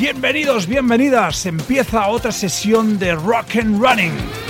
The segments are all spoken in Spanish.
Bienvenidos, bienvenidas. Empieza otra sesión de Rock and Running.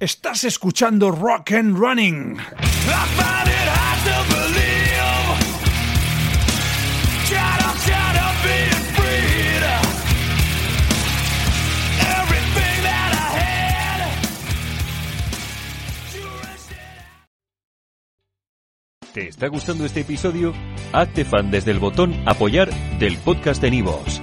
Estás escuchando Rock and Running. ¿Te está gustando este episodio? Hazte fan desde el botón Apoyar del podcast de Nivos.